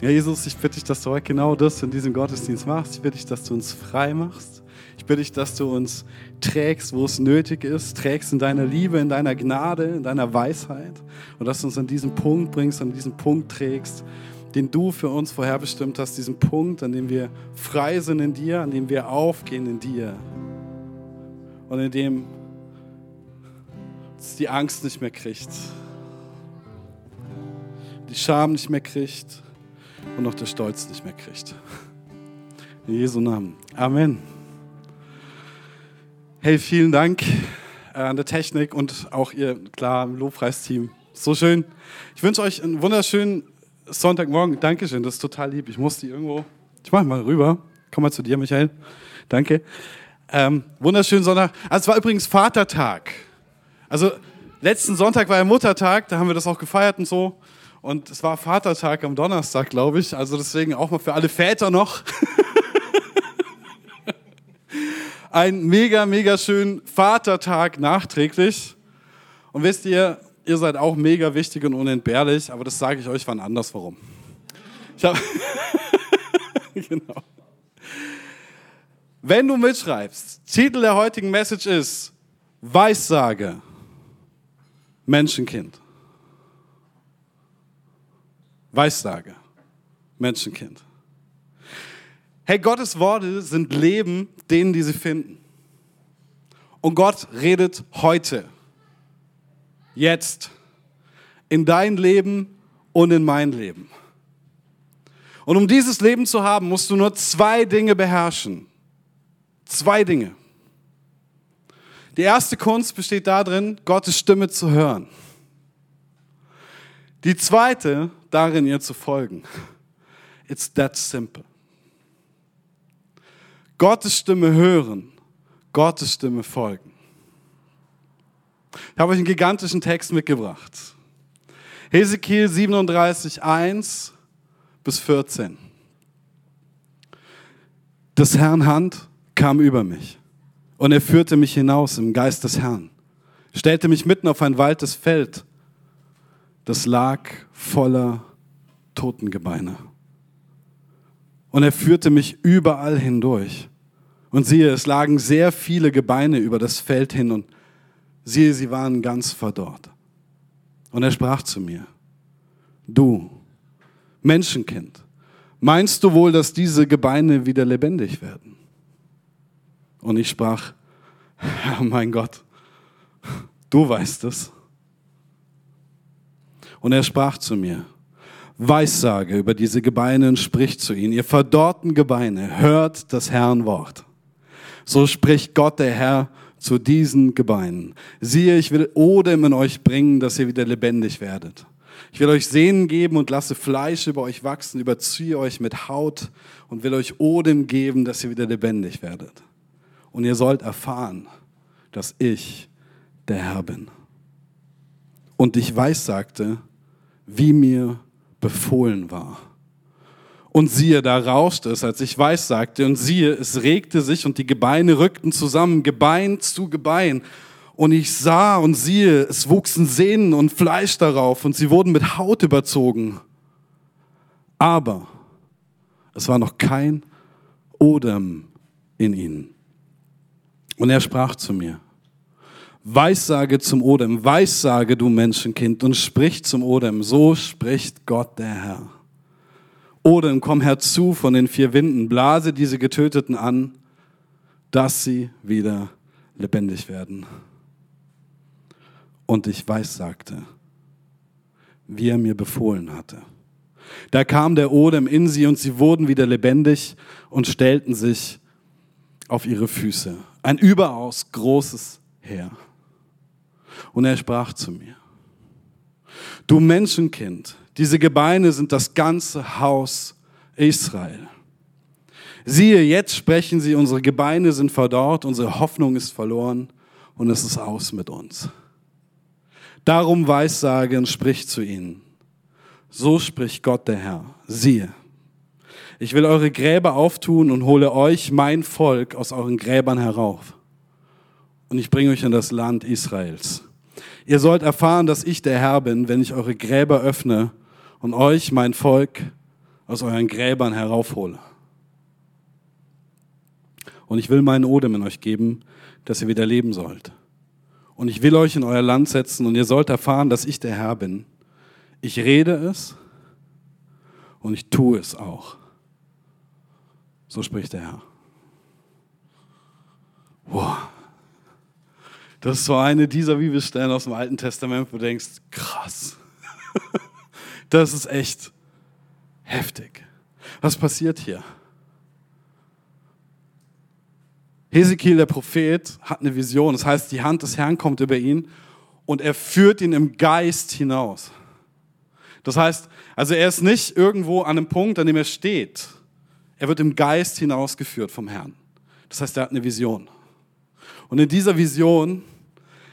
Ja, Jesus, ich bitte dich, dass du heute genau das in diesem Gottesdienst machst. Ich bitte dich, dass du uns frei machst. Ich bitte dich, dass du uns trägst, wo es nötig ist, trägst in deiner Liebe, in deiner Gnade, in deiner Weisheit und dass du uns an diesen Punkt bringst, an diesen Punkt trägst, den du für uns vorherbestimmt hast, diesen Punkt, an dem wir frei sind in dir, an dem wir aufgehen in dir und in dem die Angst nicht mehr kriegt, die Scham nicht mehr kriegt und auch der Stolz nicht mehr kriegt. In Jesu Namen. Amen. Hey, vielen Dank äh, an der Technik und auch ihr, klar, Lobpreisteam. So schön. Ich wünsche euch einen wunderschönen Sonntagmorgen. Dankeschön, das ist total lieb. Ich muss die irgendwo. Ich mache mal rüber. Komm mal zu dir, Michael. Danke. Ähm, wunderschönen Sonntag. Also, es war übrigens Vatertag. Also, letzten Sonntag war ja Muttertag, da haben wir das auch gefeiert und so. Und es war Vatertag am Donnerstag, glaube ich. Also, deswegen auch mal für alle Väter noch. Ein mega, mega schönen Vatertag nachträglich. Und wisst ihr, ihr seid auch mega wichtig und unentbehrlich, aber das sage ich euch wann anders warum. Ich habe genau. Wenn du mitschreibst, Titel der heutigen Message ist Weissage, Menschenkind. Weissage, Menschenkind. Hey, Gottes Worte sind Leben, denen, die sie finden. Und Gott redet heute jetzt in dein Leben und in mein Leben. Und um dieses Leben zu haben, musst du nur zwei Dinge beherrschen. Zwei Dinge. Die erste Kunst besteht darin, Gottes Stimme zu hören. Die zweite darin, ihr zu folgen. It's that simple. Gottes Stimme hören, Gottes Stimme folgen. Ich habe euch einen gigantischen Text mitgebracht. Hesekiel 37, 1 bis 14. Des Herrn Hand kam über mich und er führte mich hinaus im Geist des Herrn, stellte mich mitten auf ein waldes Feld, das lag voller Totengebeine. Und er führte mich überall hindurch. Und siehe, es lagen sehr viele Gebeine über das Feld hin und siehe, sie waren ganz verdorrt. Und er sprach zu mir, du Menschenkind, meinst du wohl, dass diese Gebeine wieder lebendig werden? Und ich sprach, Herr mein Gott, du weißt es. Und er sprach zu mir, Weissage über diese Gebeine und spricht zu ihnen, ihr verdorrten Gebeine, hört das Herrn Wort. So spricht Gott der Herr zu diesen Gebeinen. Siehe, ich will Odem in euch bringen, dass ihr wieder lebendig werdet. Ich will euch Sehnen geben und lasse Fleisch über euch wachsen, überziehe euch mit Haut und will euch Odem geben, dass ihr wieder lebendig werdet. Und ihr sollt erfahren, dass ich der Herr bin. Und ich weiß, sagte, wie mir befohlen war. Und siehe, da rauschte es, als ich weiß sagte, und siehe, es regte sich und die Gebeine rückten zusammen, Gebein zu Gebein. Und ich sah und siehe, es wuchsen Sehnen und Fleisch darauf und sie wurden mit Haut überzogen. Aber es war noch kein Odem in ihnen. Und er sprach zu mir, Weissage zum Odem, Weissage, du Menschenkind, und sprich zum Odem, so spricht Gott der Herr. Odem, komm herzu von den vier Winden, blase diese Getöteten an, dass sie wieder lebendig werden. Und ich weissagte, wie er mir befohlen hatte. Da kam der Odem in sie und sie wurden wieder lebendig und stellten sich auf ihre Füße. Ein überaus großes Heer. Und er sprach zu mir, du Menschenkind, diese Gebeine sind das ganze Haus Israel. Siehe, jetzt sprechen sie, unsere Gebeine sind verdorrt, unsere Hoffnung ist verloren und es ist aus mit uns. Darum weissage und sprich zu ihnen. So spricht Gott der Herr. Siehe, ich will eure Gräber auftun und hole euch, mein Volk, aus euren Gräbern herauf. Und ich bringe euch in das Land Israels. Ihr sollt erfahren, dass ich der Herr bin, wenn ich eure Gräber öffne und euch, mein Volk, aus euren Gräbern heraufhole. Und ich will meinen Odem in euch geben, dass ihr wieder leben sollt. Und ich will euch in euer Land setzen und ihr sollt erfahren, dass ich der Herr bin. Ich rede es und ich tue es auch. So spricht der Herr. Wow. Das ist so eine dieser Bibelstellen aus dem Alten Testament, wo du denkst, krass. Das ist echt heftig. Was passiert hier? Hesekiel, der Prophet, hat eine Vision. Das heißt, die Hand des Herrn kommt über ihn und er führt ihn im Geist hinaus. Das heißt, also er ist nicht irgendwo an einem Punkt, an dem er steht. Er wird im Geist hinausgeführt vom Herrn. Das heißt, er hat eine Vision. Und in dieser Vision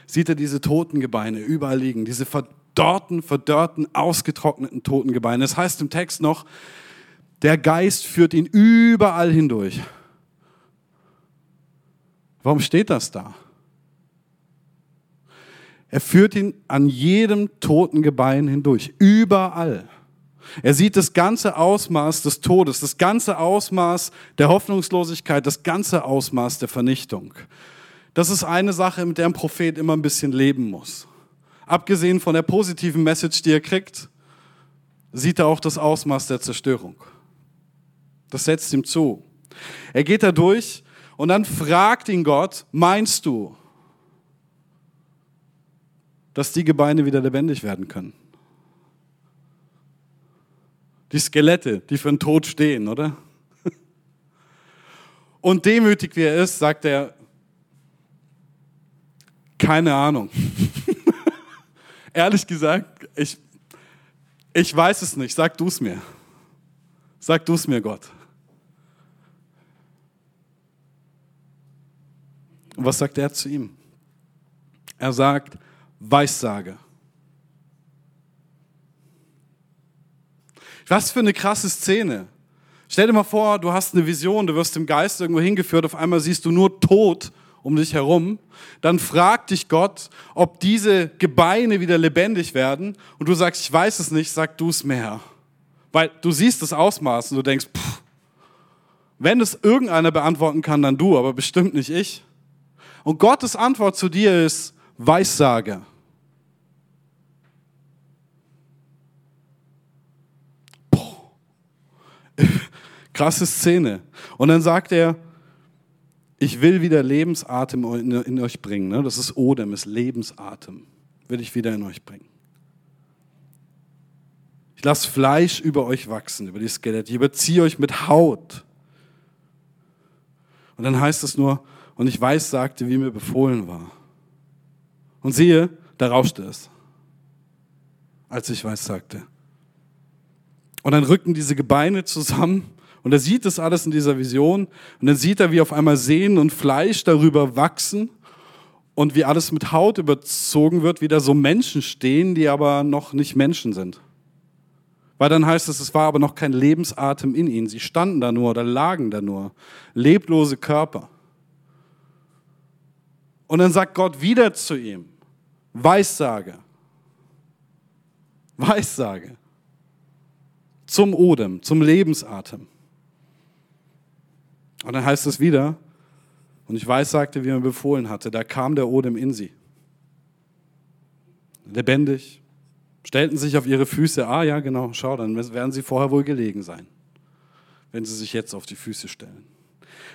sieht er diese toten Gebeine überall liegen, diese verdorrten, verdörrten, ausgetrockneten toten Gebeine. Das heißt im Text noch, der Geist führt ihn überall hindurch. Warum steht das da? Er führt ihn an jedem toten Gebein hindurch, überall. Er sieht das ganze Ausmaß des Todes, das ganze Ausmaß der Hoffnungslosigkeit, das ganze Ausmaß der Vernichtung. Das ist eine Sache, mit der ein Prophet immer ein bisschen leben muss. Abgesehen von der positiven Message, die er kriegt, sieht er auch das Ausmaß der Zerstörung. Das setzt ihm zu. Er geht da durch und dann fragt ihn Gott, meinst du, dass die Gebeine wieder lebendig werden können? Die Skelette, die für den Tod stehen, oder? Und demütig wie er ist, sagt er, keine Ahnung. Ehrlich gesagt, ich, ich weiß es nicht. Sag du es mir. Sag du es mir, Gott. Und was sagt er zu ihm? Er sagt, Weissage. Was für eine krasse Szene. Stell dir mal vor, du hast eine Vision, du wirst im Geist irgendwo hingeführt, auf einmal siehst du nur Tod um dich herum. Dann fragt dich Gott, ob diese Gebeine wieder lebendig werden. Und du sagst, ich weiß es nicht, sag du es mehr. Weil du siehst das Ausmaß und du denkst, pff, wenn es irgendeiner beantworten kann, dann du, aber bestimmt nicht ich. Und Gottes Antwort zu dir ist Weissage. Boah. Krasse Szene. Und dann sagt er, ich will wieder Lebensatem in, euch bringen. Ne? Das ist Odem, ist Lebensatem. Will ich wieder in euch bringen. Ich lasse Fleisch über euch wachsen, über die Skelette. Ich überziehe euch mit Haut. Und dann heißt es nur, und ich weiß, sagte, wie mir befohlen war. Und siehe, da rauschte es, als ich weiß, sagte. Und dann rückten diese Gebeine zusammen und er sieht das alles in dieser Vision und dann sieht er, wie auf einmal Sehnen und Fleisch darüber wachsen und wie alles mit Haut überzogen wird, wie da so Menschen stehen, die aber noch nicht Menschen sind. Weil dann heißt es, es war aber noch kein Lebensatem in ihnen. Sie standen da nur oder lagen da nur. Leblose Körper. Und dann sagt Gott wieder zu ihm, Weissage, Weissage, zum Odem, zum Lebensatem. Und dann heißt es wieder, und ich weissagte, wie er befohlen hatte, da kam der Odem in sie. Lebendig, stellten sich auf ihre Füße. Ah ja, genau, schau, dann werden sie vorher wohl gelegen sein, wenn sie sich jetzt auf die Füße stellen.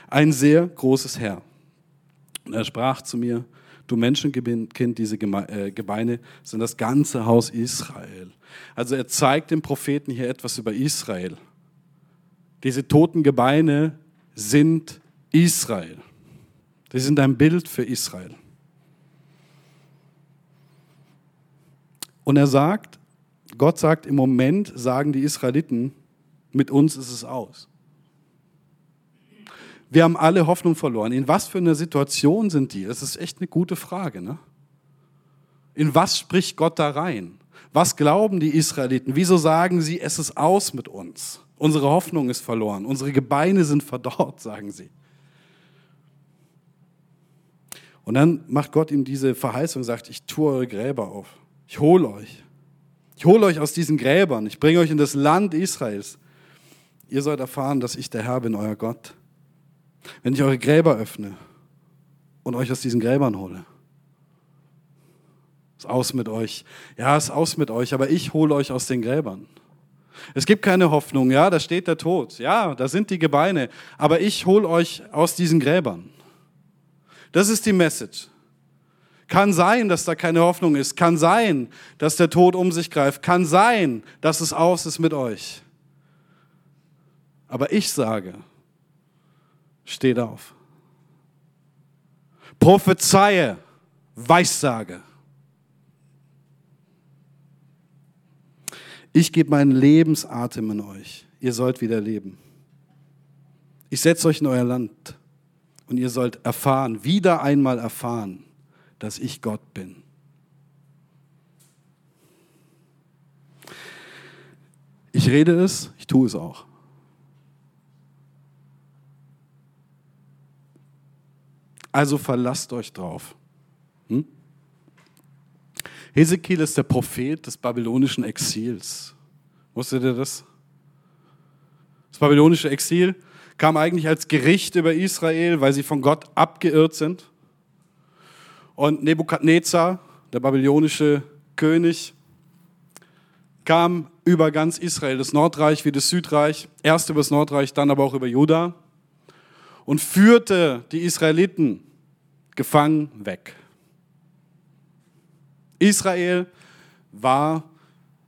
Ein sehr großes Herr. Und er sprach zu mir, du Menschenkind, diese äh, Gebeine sind das ganze Haus Israel. Also er zeigt dem Propheten hier etwas über Israel. Diese toten Gebeine sind Israel. Die sind ein Bild für Israel. Und er sagt, Gott sagt, im Moment sagen die Israeliten, mit uns ist es aus. Wir haben alle Hoffnung verloren. In was für einer Situation sind die? Das ist echt eine gute Frage. Ne? In was spricht Gott da rein? Was glauben die Israeliten? Wieso sagen sie, es ist aus mit uns? Unsere Hoffnung ist verloren. Unsere Gebeine sind verdorrt, sagen sie. Und dann macht Gott ihm diese Verheißung, sagt, ich tue eure Gräber auf. Ich hole euch. Ich hole euch aus diesen Gräbern. Ich bringe euch in das Land Israels. ihr sollt erfahren, dass ich der Herr bin, euer Gott. Wenn ich eure Gräber öffne und euch aus diesen Gräbern hole. Ist aus mit euch. Ja, ist aus mit euch, aber ich hole euch aus den Gräbern. Es gibt keine Hoffnung, ja, da steht der Tod. Ja, da sind die Gebeine, aber ich hole euch aus diesen Gräbern. Das ist die Message. Kann sein, dass da keine Hoffnung ist. Kann sein, dass der Tod um sich greift. Kann sein, dass es aus ist mit euch. Aber ich sage, steht auf. Prophezeie, Weissage. Ich gebe meinen Lebensatem in euch. Ihr sollt wieder leben. Ich setze euch in euer Land und ihr sollt erfahren, wieder einmal erfahren, dass ich Gott bin. Ich rede es, ich tue es auch. Also verlasst euch drauf. Hm? Hesekiel ist der Prophet des babylonischen Exils. Wusstet ihr das? Das babylonische Exil kam eigentlich als Gericht über Israel, weil sie von Gott abgeirrt sind. Und Nebukadnezar, der babylonische König, kam über ganz Israel, das Nordreich wie das Südreich, erst über das Nordreich, dann aber auch über Juda und führte die Israeliten gefangen weg. Israel war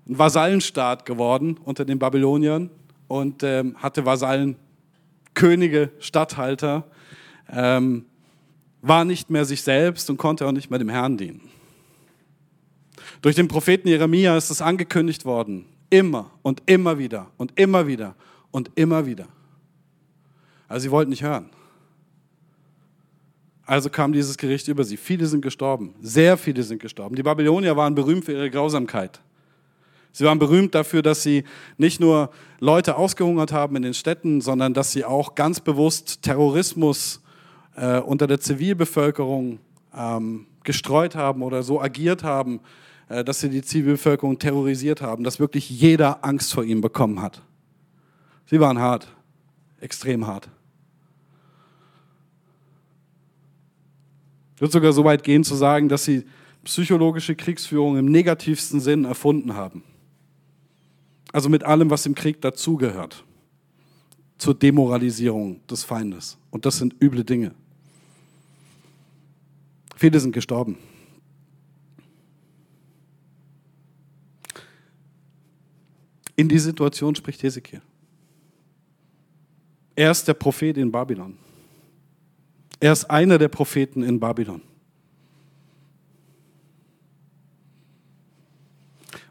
ein Vasallenstaat geworden unter den Babyloniern und ähm, hatte Vasallen, Könige, Statthalter, ähm, war nicht mehr sich selbst und konnte auch nicht mehr dem Herrn dienen. Durch den Propheten Jeremia ist es angekündigt worden, immer und immer wieder und immer wieder und immer wieder. Also sie wollten nicht hören. Also kam dieses Gericht über sie. Viele sind gestorben. Sehr viele sind gestorben. Die Babylonier waren berühmt für ihre Grausamkeit. Sie waren berühmt dafür, dass sie nicht nur Leute ausgehungert haben in den Städten, sondern dass sie auch ganz bewusst Terrorismus äh, unter der Zivilbevölkerung ähm, gestreut haben oder so agiert haben, äh, dass sie die Zivilbevölkerung terrorisiert haben, dass wirklich jeder Angst vor ihnen bekommen hat. Sie waren hart, extrem hart. Ich würde sogar so weit gehen zu sagen, dass sie psychologische Kriegsführung im negativsten Sinn erfunden haben. Also mit allem, was im Krieg dazugehört. Zur Demoralisierung des Feindes. Und das sind üble Dinge. Viele sind gestorben. In die Situation spricht Hesekiel. Er ist der Prophet in Babylon. Er ist einer der Propheten in Babylon.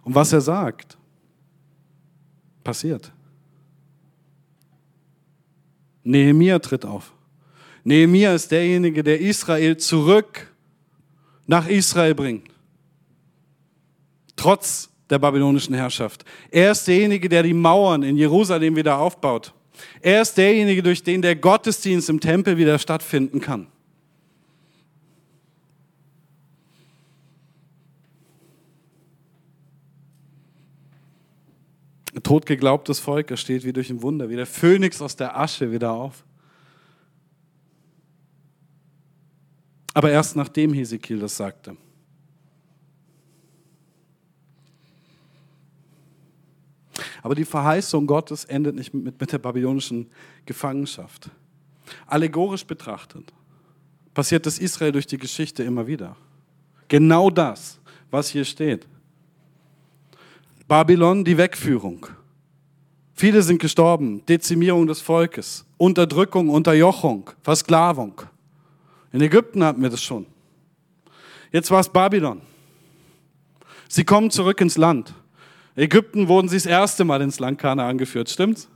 Und was er sagt, passiert. Nehemia tritt auf. Nehemia ist derjenige, der Israel zurück nach Israel bringt. Trotz der babylonischen Herrschaft. Er ist derjenige, der die Mauern in Jerusalem wieder aufbaut. Er ist derjenige, durch den der Gottesdienst im Tempel wieder stattfinden kann. Totgeglaubtes Volk, er steht wie durch ein Wunder, wie der Phönix aus der Asche wieder auf. Aber erst nachdem Hesekiel das sagte. Aber die Verheißung Gottes endet nicht mit, mit der babylonischen Gefangenschaft. Allegorisch betrachtet passiert das Israel durch die Geschichte immer wieder. Genau das, was hier steht. Babylon, die Wegführung. Viele sind gestorben, Dezimierung des Volkes, Unterdrückung, Unterjochung, Versklavung. In Ägypten hatten wir das schon. Jetzt war es Babylon. Sie kommen zurück ins Land. Ägypten wurden sie das erste Mal ins Land Kana angeführt, stimmt's?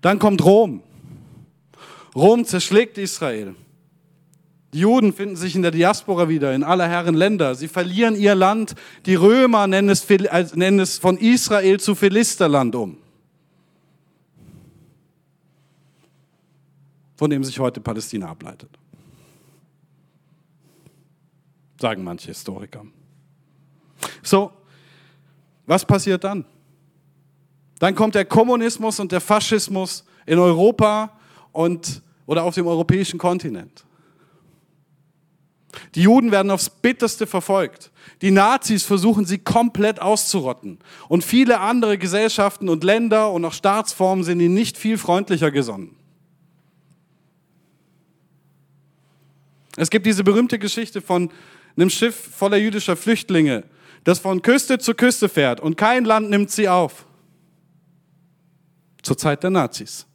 Dann kommt Rom. Rom zerschlägt Israel. Die Juden finden sich in der Diaspora wieder, in aller Herren Länder. Sie verlieren ihr Land. Die Römer nennen es, nennen es von Israel zu Philisterland um. Von dem sich heute Palästina ableitet. Sagen manche Historiker. So, was passiert dann? Dann kommt der Kommunismus und der Faschismus in Europa und, oder auf dem europäischen Kontinent. Die Juden werden aufs bitterste verfolgt. Die Nazis versuchen sie komplett auszurotten. Und viele andere Gesellschaften und Länder und auch Staatsformen sind ihnen nicht viel freundlicher gesonnen. Es gibt diese berühmte Geschichte von einem Schiff voller jüdischer Flüchtlinge, das von Küste zu Küste fährt und kein Land nimmt sie auf. Zur Zeit der Nazis.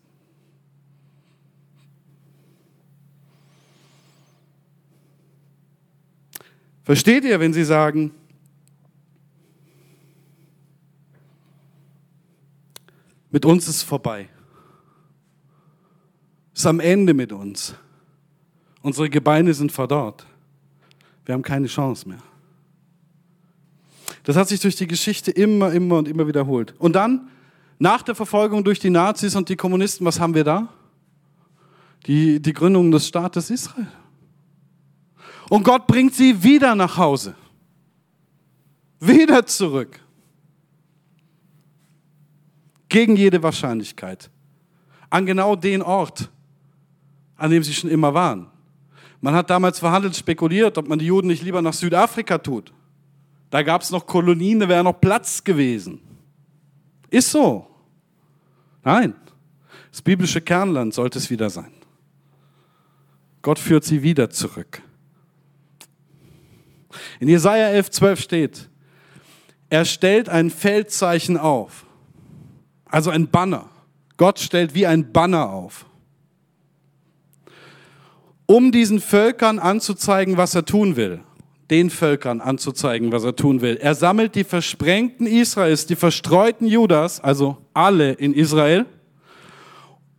Versteht ihr, wenn sie sagen, mit uns ist vorbei. Ist am Ende mit uns. Unsere Gebeine sind verdorrt. Wir haben keine Chance mehr. Das hat sich durch die Geschichte immer, immer und immer wiederholt. Und dann, nach der Verfolgung durch die Nazis und die Kommunisten, was haben wir da? Die, die Gründung des Staates Israel. Und Gott bringt sie wieder nach Hause. Wieder zurück. Gegen jede Wahrscheinlichkeit. An genau den Ort, an dem sie schon immer waren. Man hat damals verhandelt, spekuliert, ob man die Juden nicht lieber nach Südafrika tut. Da gab es noch Kolonien, da wäre noch Platz gewesen. Ist so. Nein, das biblische Kernland sollte es wieder sein. Gott führt sie wieder zurück. In Jesaja 11, 12 steht, er stellt ein Feldzeichen auf, also ein Banner. Gott stellt wie ein Banner auf, um diesen Völkern anzuzeigen, was er tun will. Den Völkern anzuzeigen, was er tun will. Er sammelt die Versprengten Israels, die verstreuten Judas, also alle in Israel,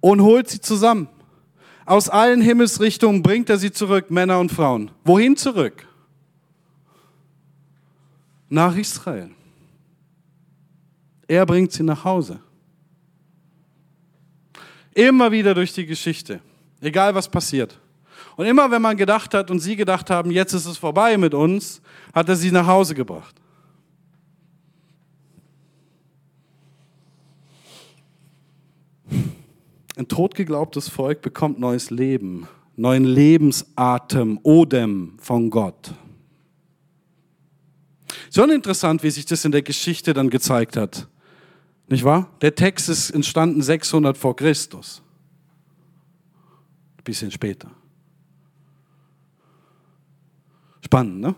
und holt sie zusammen. Aus allen Himmelsrichtungen bringt er sie zurück, Männer und Frauen. Wohin zurück? nach Israel. Er bringt sie nach Hause. Immer wieder durch die Geschichte, egal was passiert. Und immer wenn man gedacht hat und sie gedacht haben, jetzt ist es vorbei mit uns, hat er sie nach Hause gebracht. Ein totgeglaubtes Volk bekommt neues Leben, neuen Lebensatem, Odem von Gott. Schon interessant, wie sich das in der Geschichte dann gezeigt hat. Nicht wahr? Der Text ist entstanden 600 vor Christus. Ein bisschen später. Spannend, ne?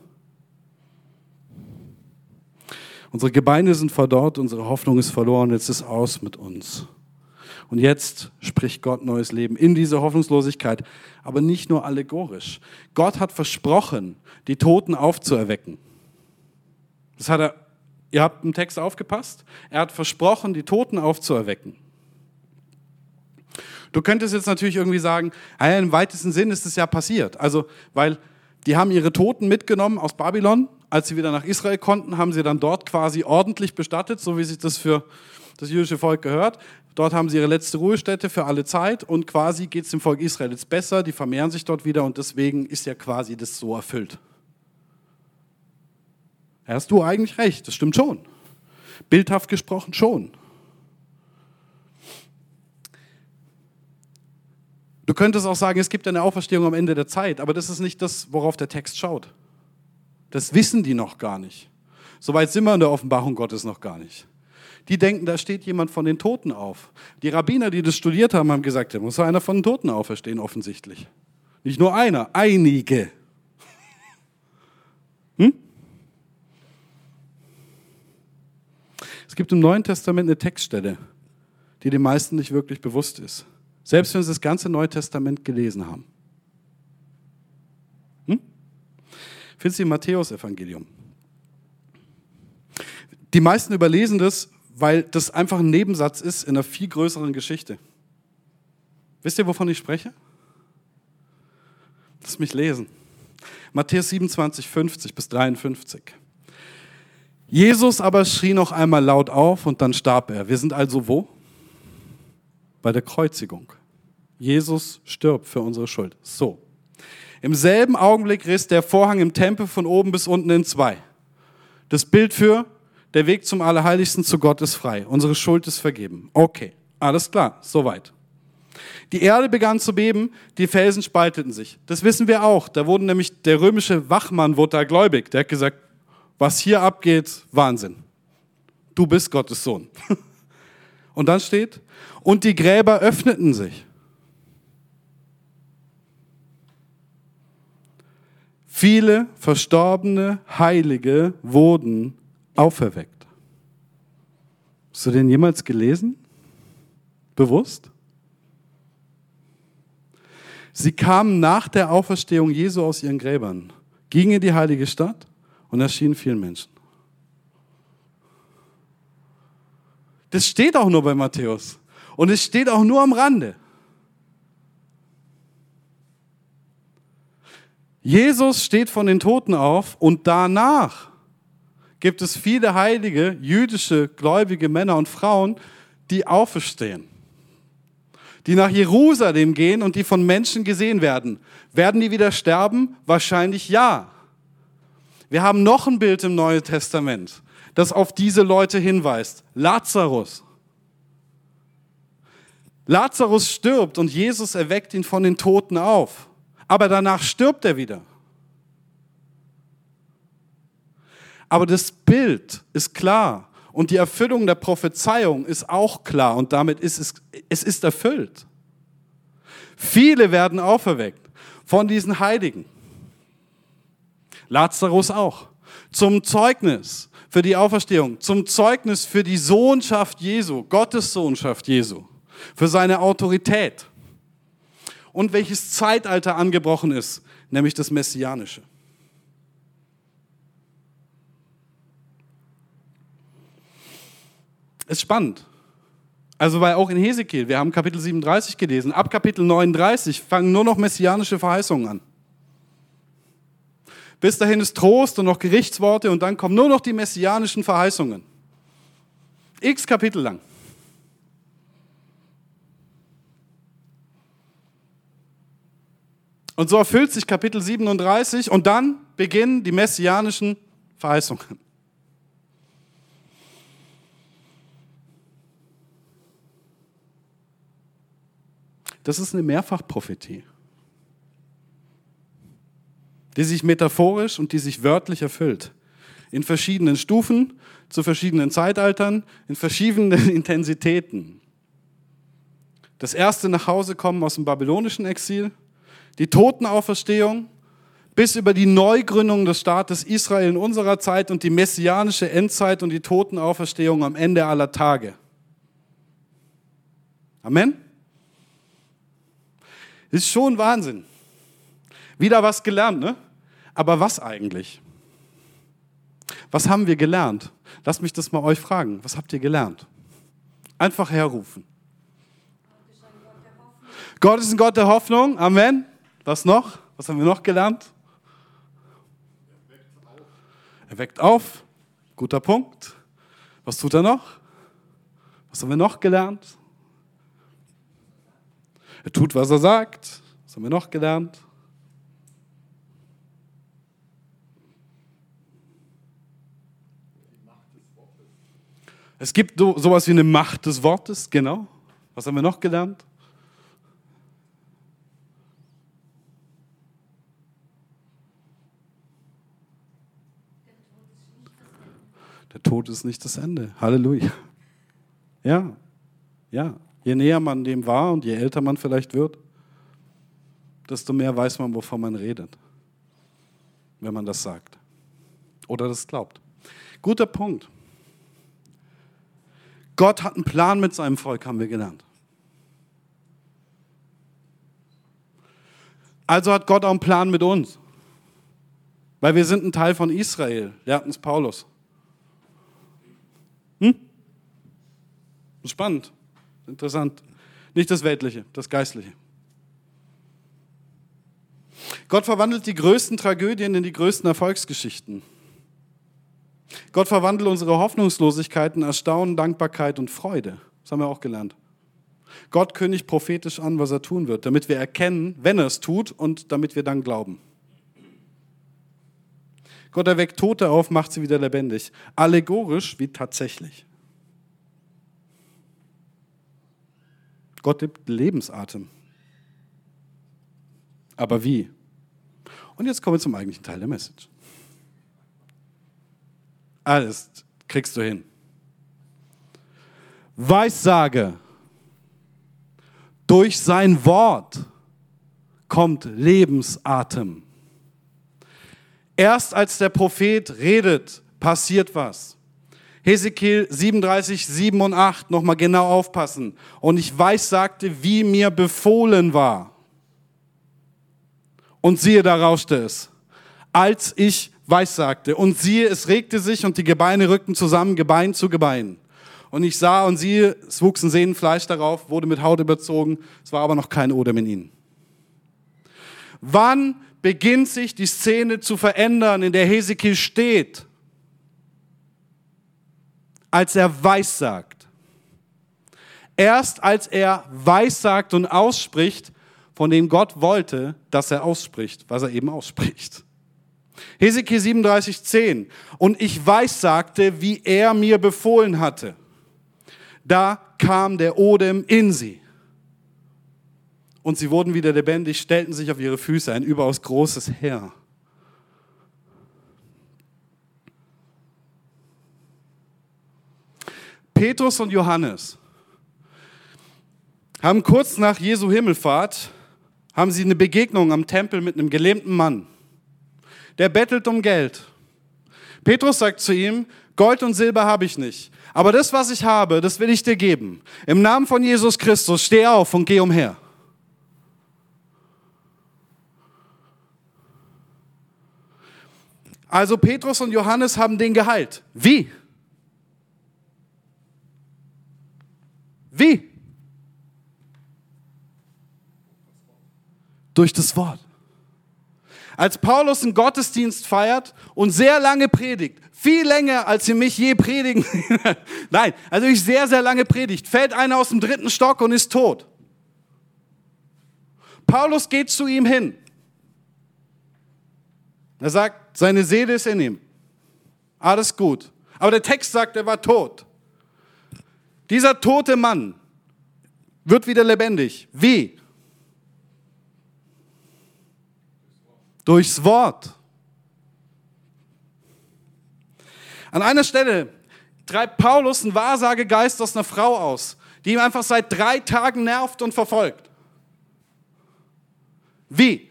Unsere Gebeine sind verdorrt, unsere Hoffnung ist verloren, jetzt ist aus mit uns. Und jetzt spricht Gott neues Leben in diese Hoffnungslosigkeit, aber nicht nur allegorisch. Gott hat versprochen, die Toten aufzuerwecken. Das hat er, ihr habt im Text aufgepasst, er hat versprochen, die Toten aufzuerwecken. Du könntest jetzt natürlich irgendwie sagen, im weitesten Sinn ist es ja passiert. Also, weil die haben ihre Toten mitgenommen aus Babylon. Als sie wieder nach Israel konnten, haben sie dann dort quasi ordentlich bestattet, so wie sich das für das jüdische Volk gehört. Dort haben sie ihre letzte Ruhestätte für alle Zeit und quasi geht es dem Volk Israel jetzt besser, die vermehren sich dort wieder und deswegen ist ja quasi das so erfüllt. Hast du eigentlich recht, das stimmt schon. Bildhaft gesprochen schon. Du könntest auch sagen, es gibt eine Auferstehung am Ende der Zeit, aber das ist nicht das, worauf der Text schaut. Das wissen die noch gar nicht. Soweit sind wir in der Offenbarung Gottes noch gar nicht. Die denken, da steht jemand von den Toten auf. Die Rabbiner, die das studiert haben, haben gesagt, da muss einer von den Toten auferstehen, offensichtlich. Nicht nur einer, einige. Hm? Es gibt im Neuen Testament eine Textstelle, die den meisten nicht wirklich bewusst ist. Selbst wenn sie das ganze Neue Testament gelesen haben. Hm? Findest du im Matthäus-Evangelium? Die meisten überlesen das, weil das einfach ein Nebensatz ist in einer viel größeren Geschichte. Wisst ihr, wovon ich spreche? Lass mich lesen. Matthäus 27, 50 bis 53. Jesus aber schrie noch einmal laut auf und dann starb er. Wir sind also wo? Bei der Kreuzigung. Jesus stirbt für unsere Schuld. So. Im selben Augenblick riss der Vorhang im Tempel von oben bis unten in zwei. Das Bild für der Weg zum Allerheiligsten zu Gott ist frei. Unsere Schuld ist vergeben. Okay, alles klar, soweit. Die Erde begann zu beben, die Felsen spalteten sich. Das wissen wir auch. Da wurden nämlich, der römische Wachmann wurde da gläubig. Der hat gesagt, was hier abgeht, Wahnsinn. Du bist Gottes Sohn. Und dann steht, und die Gräber öffneten sich. Viele verstorbene Heilige wurden auferweckt. Hast du den jemals gelesen? Bewusst? Sie kamen nach der Auferstehung Jesu aus ihren Gräbern, gingen in die heilige Stadt und erschienen vielen Menschen. Das steht auch nur bei Matthäus. Und es steht auch nur am Rande. Jesus steht von den Toten auf und danach gibt es viele heilige jüdische gläubige Männer und Frauen, die auferstehen die nach Jerusalem gehen und die von Menschen gesehen werden. Werden die wieder sterben? Wahrscheinlich ja. Wir haben noch ein Bild im Neuen Testament, das auf diese Leute hinweist. Lazarus. Lazarus stirbt und Jesus erweckt ihn von den Toten auf. Aber danach stirbt er wieder. Aber das Bild ist klar. Und die Erfüllung der Prophezeiung ist auch klar und damit ist es, es ist erfüllt. Viele werden auferweckt von diesen Heiligen. Lazarus auch. Zum Zeugnis für die Auferstehung, zum Zeugnis für die Sohnschaft Jesu, Gottes Sohnschaft Jesu, für seine Autorität. Und welches Zeitalter angebrochen ist, nämlich das Messianische. Ist spannend. Also weil auch in Hesekiel, wir haben Kapitel 37 gelesen, ab Kapitel 39 fangen nur noch messianische Verheißungen an. Bis dahin ist Trost und noch Gerichtsworte und dann kommen nur noch die messianischen Verheißungen. X Kapitel lang. Und so erfüllt sich Kapitel 37 und dann beginnen die messianischen Verheißungen. Das ist eine Mehrfachprophetie, die sich metaphorisch und die sich wörtlich erfüllt. In verschiedenen Stufen, zu verschiedenen Zeitaltern, in verschiedenen Intensitäten. Das erste nach Hause kommen aus dem babylonischen Exil, die Totenauferstehung, bis über die Neugründung des Staates Israel in unserer Zeit und die messianische Endzeit und die Totenauferstehung am Ende aller Tage. Amen. Ist schon Wahnsinn. Wieder was gelernt, ne? Aber was eigentlich? Was haben wir gelernt? Lasst mich das mal euch fragen. Was habt ihr gelernt? Einfach herrufen. Gott ist ein Gott der Hoffnung. Amen. Was noch? Was haben wir noch gelernt? Er weckt auf. Guter Punkt. Was tut er noch? Was haben wir noch gelernt? Er tut, was er sagt. Was haben wir noch gelernt? Es gibt sowas wie eine Macht des Wortes, genau. Was haben wir noch gelernt? Der Tod ist nicht das Ende. Halleluja. Ja, ja. Je näher man dem war und je älter man vielleicht wird, desto mehr weiß man, wovon man redet, wenn man das sagt oder das glaubt. Guter Punkt. Gott hat einen Plan mit seinem Volk, haben wir gelernt. Also hat Gott auch einen Plan mit uns. Weil wir sind ein Teil von Israel, lernt uns Paulus. Hm? Spannend. Interessant. Nicht das Weltliche, das Geistliche. Gott verwandelt die größten Tragödien in die größten Erfolgsgeschichten. Gott verwandelt unsere Hoffnungslosigkeit in Erstaunen, Dankbarkeit und Freude. Das haben wir auch gelernt. Gott kündigt prophetisch an, was er tun wird, damit wir erkennen, wenn er es tut und damit wir dann glauben. Gott erweckt Tote auf, macht sie wieder lebendig. Allegorisch wie tatsächlich. Gott gibt Lebensatem. Aber wie? Und jetzt kommen wir zum eigentlichen Teil der Message. Alles kriegst du hin. Weissage. Durch sein Wort kommt Lebensatem. Erst als der Prophet redet, passiert was. Hesekiel 37, 7 und 8, nochmal genau aufpassen. Und ich weiß, sagte, wie mir befohlen war. Und siehe, da rauschte es. Als ich weissagte. Und siehe, es regte sich und die Gebeine rückten zusammen, Gebein zu Gebein. Und ich sah und siehe, es wuchsen Sehnenfleisch darauf, wurde mit Haut überzogen, es war aber noch kein Odem in ihnen. Wann beginnt sich die Szene zu verändern, in der Hesekiel steht? Als er weissagt. Erst als er weissagt und ausspricht, von dem Gott wollte, dass er ausspricht, was er eben ausspricht. Hesekiel 37, 10. Und ich weissagte, wie er mir befohlen hatte. Da kam der Odem in sie. Und sie wurden wieder lebendig, stellten sich auf ihre Füße, ein überaus großes Heer. Petrus und Johannes haben kurz nach Jesu Himmelfahrt haben sie eine Begegnung am Tempel mit einem gelähmten Mann. Der bettelt um Geld. Petrus sagt zu ihm, Gold und Silber habe ich nicht, aber das, was ich habe, das will ich dir geben. Im Namen von Jesus Christus, steh auf und geh umher. Also Petrus und Johannes haben den geheilt. Wie? Wie? Durch das Wort. Als Paulus einen Gottesdienst feiert und sehr lange predigt, viel länger, als sie mich je predigen. Nein, also ich sehr, sehr lange predigt, fällt einer aus dem dritten Stock und ist tot. Paulus geht zu ihm hin. Er sagt, seine Seele ist in ihm. Alles gut. Aber der Text sagt, er war tot. Dieser tote Mann wird wieder lebendig. Wie? Durchs Wort. An einer Stelle treibt Paulus einen Wahrsagegeist aus einer Frau aus, die ihm einfach seit drei Tagen nervt und verfolgt. Wie?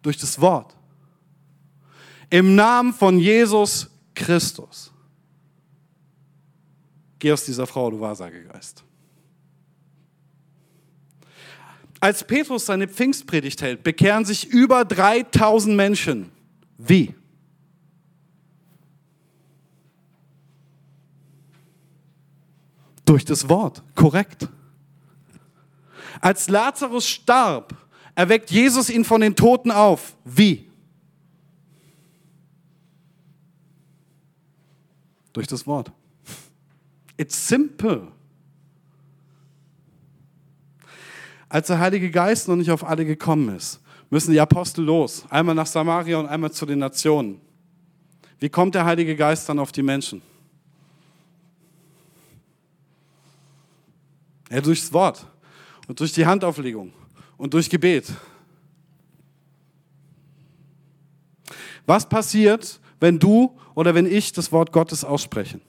Durch das Wort. Im Namen von Jesus Christus. Geh aus dieser Frau, du Wahrsagegeist. Als Petrus seine Pfingstpredigt hält, bekehren sich über 3000 Menschen. Wie? Durch das Wort, korrekt. Als Lazarus starb, erweckt Jesus ihn von den Toten auf. Wie? Durch das Wort. It's simple. Als der Heilige Geist noch nicht auf alle gekommen ist, müssen die Apostel los. Einmal nach Samaria und einmal zu den Nationen. Wie kommt der Heilige Geist dann auf die Menschen? Ja, durchs Wort und durch die Handauflegung und durch Gebet. Was passiert, wenn du oder wenn ich das Wort Gottes aussprechen?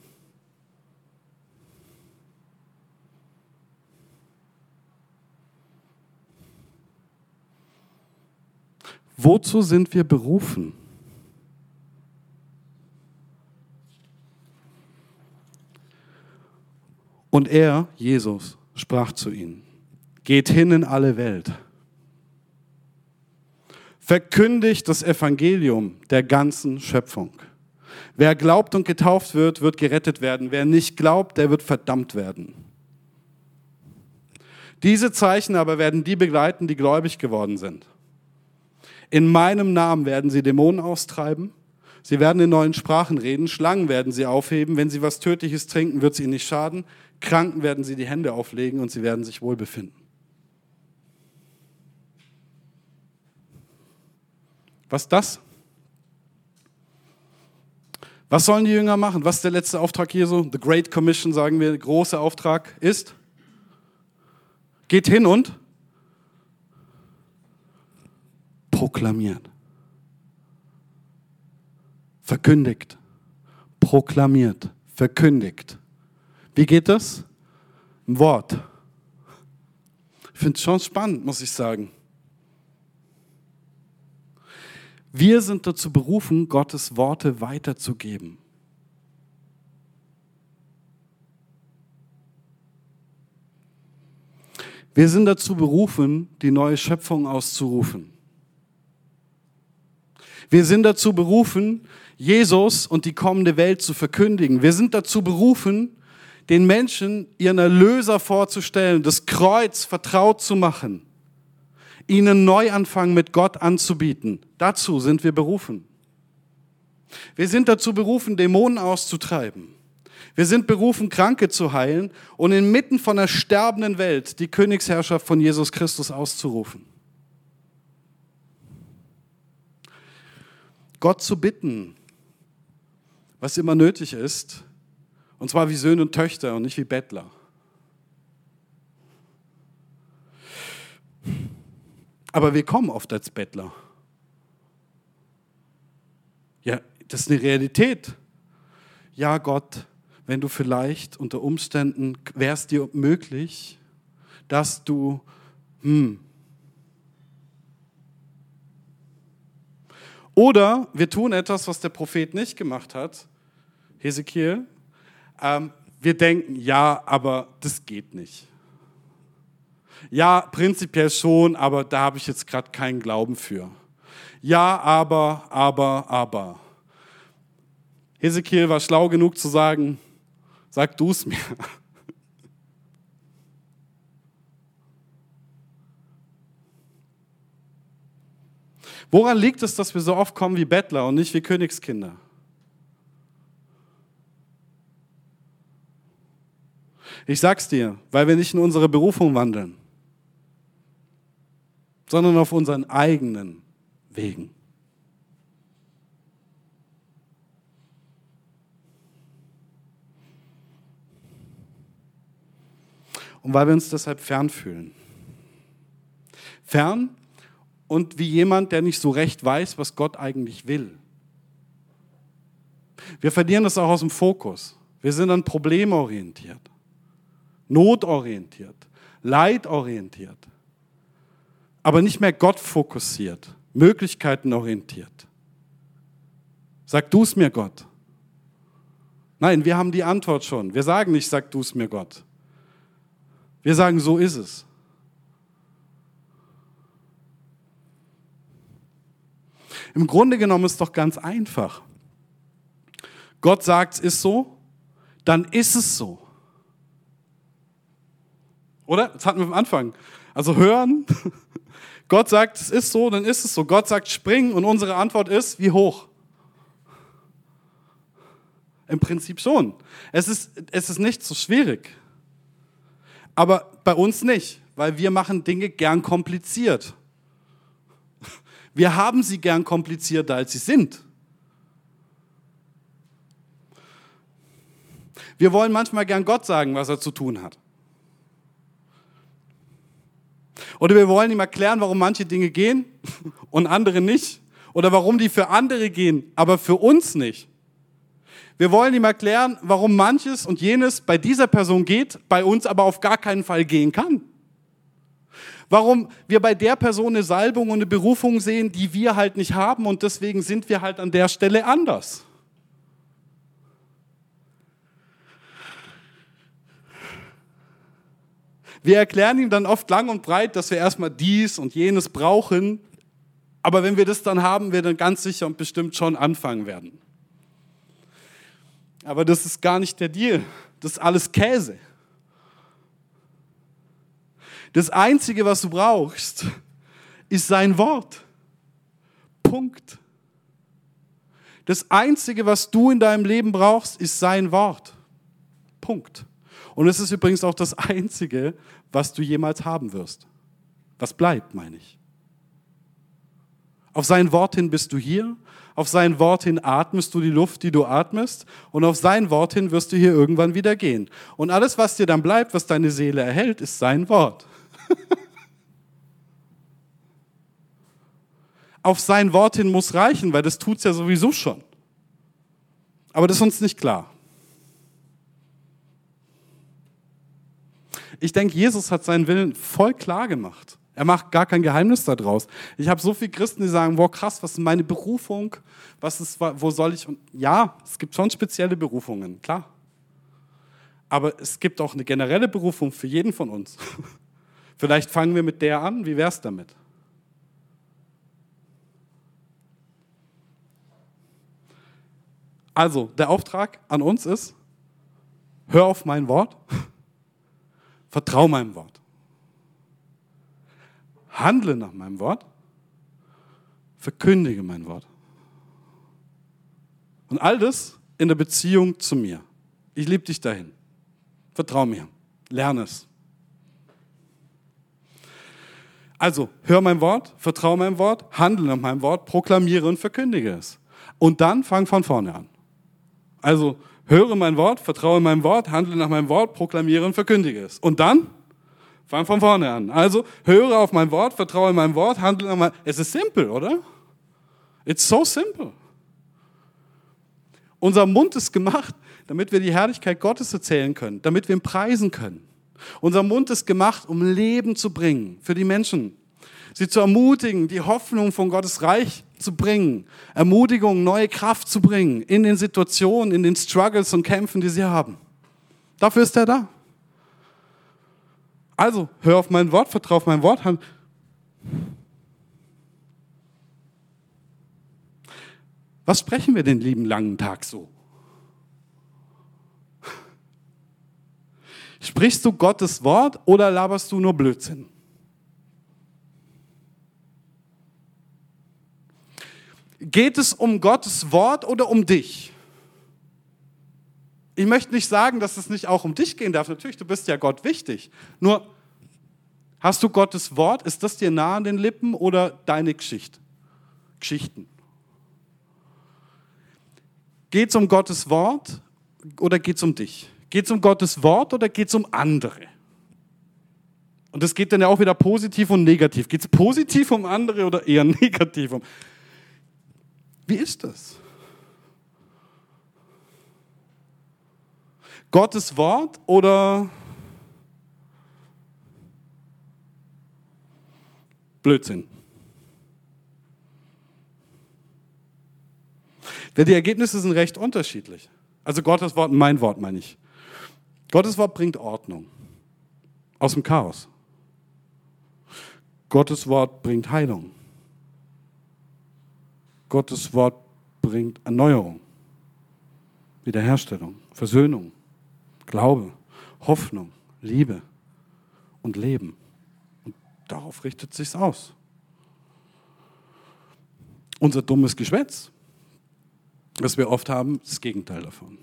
Wozu sind wir berufen? Und er, Jesus, sprach zu ihnen, geht hin in alle Welt, verkündigt das Evangelium der ganzen Schöpfung. Wer glaubt und getauft wird, wird gerettet werden. Wer nicht glaubt, der wird verdammt werden. Diese Zeichen aber werden die begleiten, die gläubig geworden sind. In meinem Namen werden sie Dämonen austreiben. Sie werden in neuen Sprachen reden. Schlangen werden sie aufheben. Wenn sie was Tödliches trinken, wird es ihnen nicht schaden. Kranken werden sie die Hände auflegen und sie werden sich wohl befinden. Was das? Was sollen die Jünger machen? Was ist der letzte Auftrag Jesu? The Great Commission, sagen wir, der große Auftrag ist, geht hin und proklamiert. Verkündigt. Proklamiert. Verkündigt. Wie geht das? Ein Wort. Ich finde es schon spannend, muss ich sagen. Wir sind dazu berufen, Gottes Worte weiterzugeben. Wir sind dazu berufen, die neue Schöpfung auszurufen. Wir sind dazu berufen, Jesus und die kommende Welt zu verkündigen. Wir sind dazu berufen, den Menschen ihren Erlöser vorzustellen, das Kreuz vertraut zu machen ihnen Neuanfang mit Gott anzubieten. Dazu sind wir berufen. Wir sind dazu berufen, Dämonen auszutreiben. Wir sind berufen, Kranke zu heilen und inmitten von einer sterbenden Welt die Königsherrschaft von Jesus Christus auszurufen. Gott zu bitten, was immer nötig ist, und zwar wie Söhne und Töchter und nicht wie Bettler. Aber wir kommen oft als Bettler. Ja, das ist eine Realität. Ja, Gott, wenn du vielleicht unter Umständen, wäre es dir möglich, dass du, hm. Oder wir tun etwas, was der Prophet nicht gemacht hat, Hesekiel. Ähm, wir denken, ja, aber das geht nicht. Ja, prinzipiell schon, aber da habe ich jetzt gerade keinen Glauben für. Ja, aber, aber, aber. Hesekiel war schlau genug zu sagen, sag du es mir. Woran liegt es, dass wir so oft kommen wie Bettler und nicht wie Königskinder? Ich sag's dir, weil wir nicht in unsere Berufung wandeln sondern auf unseren eigenen Wegen. Und weil wir uns deshalb fern fühlen. Fern und wie jemand, der nicht so recht weiß, was Gott eigentlich will. Wir verlieren das auch aus dem Fokus. Wir sind dann problemorientiert, notorientiert, leidorientiert aber nicht mehr Gott fokussiert, Möglichkeiten orientiert. Sag du es mir, Gott. Nein, wir haben die Antwort schon. Wir sagen nicht, sag du es mir, Gott. Wir sagen, so ist es. Im Grunde genommen ist es doch ganz einfach. Gott sagt, es ist so, dann ist es so. Oder? Das hatten wir am Anfang. Also hören, Gott sagt, es ist so, dann ist es so. Gott sagt, spring und unsere Antwort ist, wie hoch? Im Prinzip schon. Es ist, es ist nicht so schwierig. Aber bei uns nicht, weil wir machen Dinge gern kompliziert. Wir haben sie gern komplizierter, als sie sind. Wir wollen manchmal gern Gott sagen, was er zu tun hat. Oder wir wollen ihm erklären, warum manche Dinge gehen und andere nicht. Oder warum die für andere gehen, aber für uns nicht. Wir wollen ihm erklären, warum manches und jenes bei dieser Person geht, bei uns aber auf gar keinen Fall gehen kann. Warum wir bei der Person eine Salbung und eine Berufung sehen, die wir halt nicht haben und deswegen sind wir halt an der Stelle anders. Wir erklären ihm dann oft lang und breit, dass wir erstmal dies und jenes brauchen. Aber wenn wir das dann haben, wir dann ganz sicher und bestimmt schon anfangen werden. Aber das ist gar nicht der Deal. Das ist alles Käse. Das Einzige, was du brauchst, ist sein Wort. Punkt. Das Einzige, was du in deinem Leben brauchst, ist sein Wort. Punkt. Und es ist übrigens auch das Einzige, was du jemals haben wirst. Was bleibt, meine ich. Auf sein Wort hin bist du hier, auf sein Wort hin atmest du die Luft, die du atmest, und auf sein Wort hin wirst du hier irgendwann wieder gehen. Und alles, was dir dann bleibt, was deine Seele erhält, ist sein Wort. auf sein Wort hin muss reichen, weil das tut es ja sowieso schon. Aber das ist uns nicht klar. Ich denke, Jesus hat seinen Willen voll klar gemacht. Er macht gar kein Geheimnis daraus. Ich habe so viele Christen, die sagen, wow, krass, was ist meine Berufung? Was ist, wo soll ich? Und ja, es gibt schon spezielle Berufungen, klar. Aber es gibt auch eine generelle Berufung für jeden von uns. Vielleicht fangen wir mit der an. Wie wäre es damit? Also, der Auftrag an uns ist, hör auf mein Wort, vertrau meinem Wort handle nach meinem Wort, verkündige mein Wort. Und all das in der Beziehung zu mir. Ich liebe dich dahin. Vertrau mir. Lerne es. Also, hör mein Wort, vertraue meinem Wort, handle nach meinem Wort, proklamiere und verkündige es. Und dann fang von vorne an. Also, höre mein Wort, vertraue meinem Wort, handle nach meinem Wort, proklamiere und verkündige es. Und dann Fang von vorne an. Also höre auf mein Wort, vertraue meinem Wort, handle nach meinem. Es ist simpel, oder? It's so simple. Unser Mund ist gemacht, damit wir die Herrlichkeit Gottes erzählen können, damit wir ihn preisen können. Unser Mund ist gemacht, um Leben zu bringen für die Menschen. Sie zu ermutigen, die Hoffnung von Gottes Reich zu bringen. Ermutigung, neue Kraft zu bringen in den Situationen, in den Struggles und Kämpfen, die sie haben. Dafür ist er da. Also, hör auf mein Wort, vertraue auf mein Wort. Was sprechen wir den lieben langen Tag so? Sprichst du Gottes Wort oder laberst du nur Blödsinn? Geht es um Gottes Wort oder um dich? Ich möchte nicht sagen, dass es nicht auch um dich gehen darf. Natürlich, du bist ja Gott wichtig. Nur, hast du Gottes Wort? Ist das dir nah an den Lippen oder deine Geschichte? Geschichten? Geht es um Gottes Wort oder geht es um dich? Geht es um Gottes Wort oder geht es um andere? Und das geht dann ja auch wieder positiv und negativ. Geht es positiv um andere oder eher negativ um? Wie ist das? Gottes Wort oder Blödsinn? Denn die Ergebnisse sind recht unterschiedlich. Also Gottes Wort, mein Wort meine ich. Gottes Wort bringt Ordnung aus dem Chaos. Gottes Wort bringt Heilung. Gottes Wort bringt Erneuerung, Wiederherstellung, Versöhnung. Glaube, Hoffnung, Liebe und Leben. Und darauf richtet sich's aus. Unser dummes Geschwätz, das wir oft haben, ist das Gegenteil davon.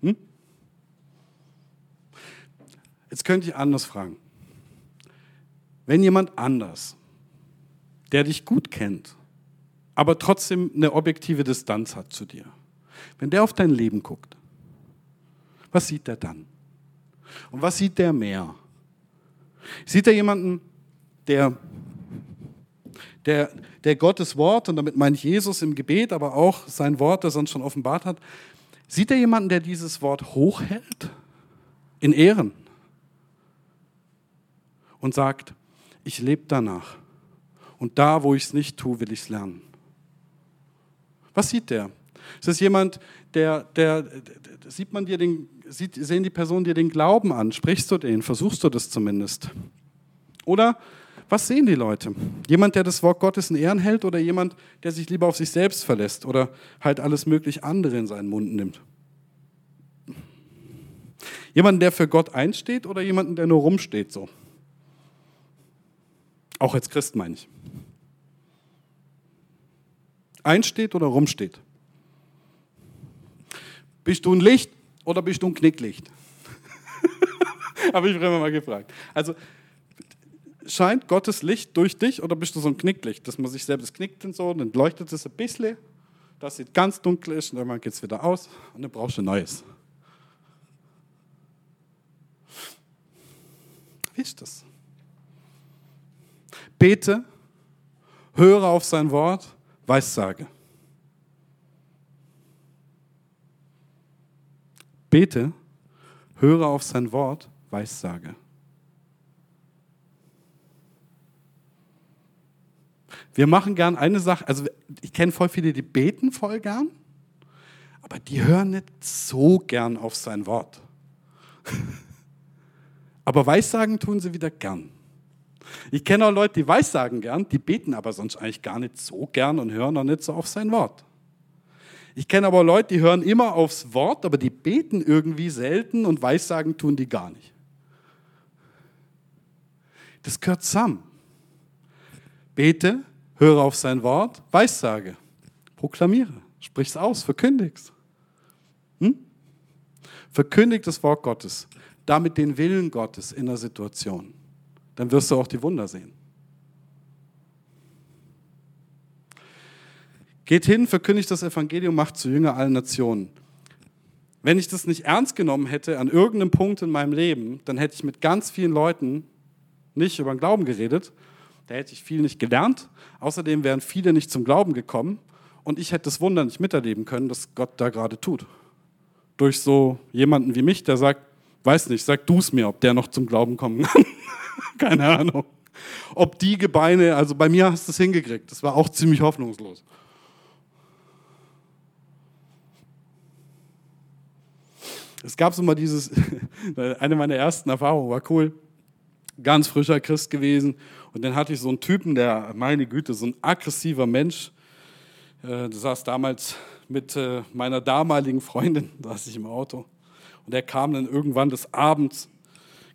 Hm? Jetzt könnte ich anders fragen. Wenn jemand anders, der dich gut kennt, aber trotzdem eine objektive Distanz hat zu dir, wenn der auf dein Leben guckt, was sieht er dann? Und was sieht der mehr? Sieht er jemanden, der, der, der Gottes Wort, und damit meine ich Jesus im Gebet, aber auch sein Wort, das er uns schon offenbart hat, sieht er jemanden, der dieses Wort hochhält, in Ehren und sagt, ich lebe danach. Und da, wo ich es nicht tue, will ich es lernen. Was sieht der? Ist es jemand, der, der, der, sieht man dir den, sieht, sehen die Personen dir den Glauben an? Sprichst du den? Versuchst du das zumindest? Oder was sehen die Leute? Jemand, der das Wort Gottes in Ehren hält oder jemand, der sich lieber auf sich selbst verlässt oder halt alles möglich andere in seinen Mund nimmt? Jemanden, der für Gott einsteht oder jemanden, der nur rumsteht so? Auch als Christ meine ich. Einsteht oder rumsteht? Bist du ein Licht oder bist du ein Knicklicht? Habe ich früher mal gefragt. Also, scheint Gottes Licht durch dich oder bist du so ein Knicklicht, dass man sich selbst knickt und so, dann leuchtet es ein bisschen, dass es ganz dunkel ist und irgendwann geht es wieder aus und dann brauchst du neues. Wie ist das? Bete, höre auf sein Wort, Weissage. Bete, höre auf sein Wort, Weissage. Wir machen gern eine Sache, also ich kenne voll viele, die beten voll gern, aber die hören nicht so gern auf sein Wort. Aber Weissagen tun sie wieder gern. Ich kenne auch Leute, die Weissagen gern, die beten aber sonst eigentlich gar nicht so gern und hören auch nicht so auf sein Wort. Ich kenne aber Leute, die hören immer aufs Wort, aber die beten irgendwie selten und Weissagen tun die gar nicht. Das gehört zusammen. Bete, höre auf sein Wort, Weissage, proklamiere, sprich's aus, verkündig's. Hm? Verkündig das Wort Gottes, damit den Willen Gottes in der Situation. Dann wirst du auch die Wunder sehen. Geht hin, verkündigt das Evangelium, macht zu Jünger allen Nationen. Wenn ich das nicht ernst genommen hätte an irgendeinem Punkt in meinem Leben, dann hätte ich mit ganz vielen Leuten nicht über den Glauben geredet. Da hätte ich viel nicht gelernt. Außerdem wären viele nicht zum Glauben gekommen und ich hätte das Wunder nicht miterleben können, das Gott da gerade tut. Durch so jemanden wie mich, der sagt, weiß nicht, sag du es mir, ob der noch zum Glauben kommen kann. Keine Ahnung. Ob die Gebeine, also bei mir hast du es hingekriegt. Das war auch ziemlich hoffnungslos. Es gab so mal dieses, eine meiner ersten Erfahrungen, war cool. Ganz frischer Christ gewesen. Und dann hatte ich so einen Typen, der, meine Güte, so ein aggressiver Mensch. Äh, saß damals mit äh, meiner damaligen Freundin, saß ich im Auto. Und der kam dann irgendwann des Abends,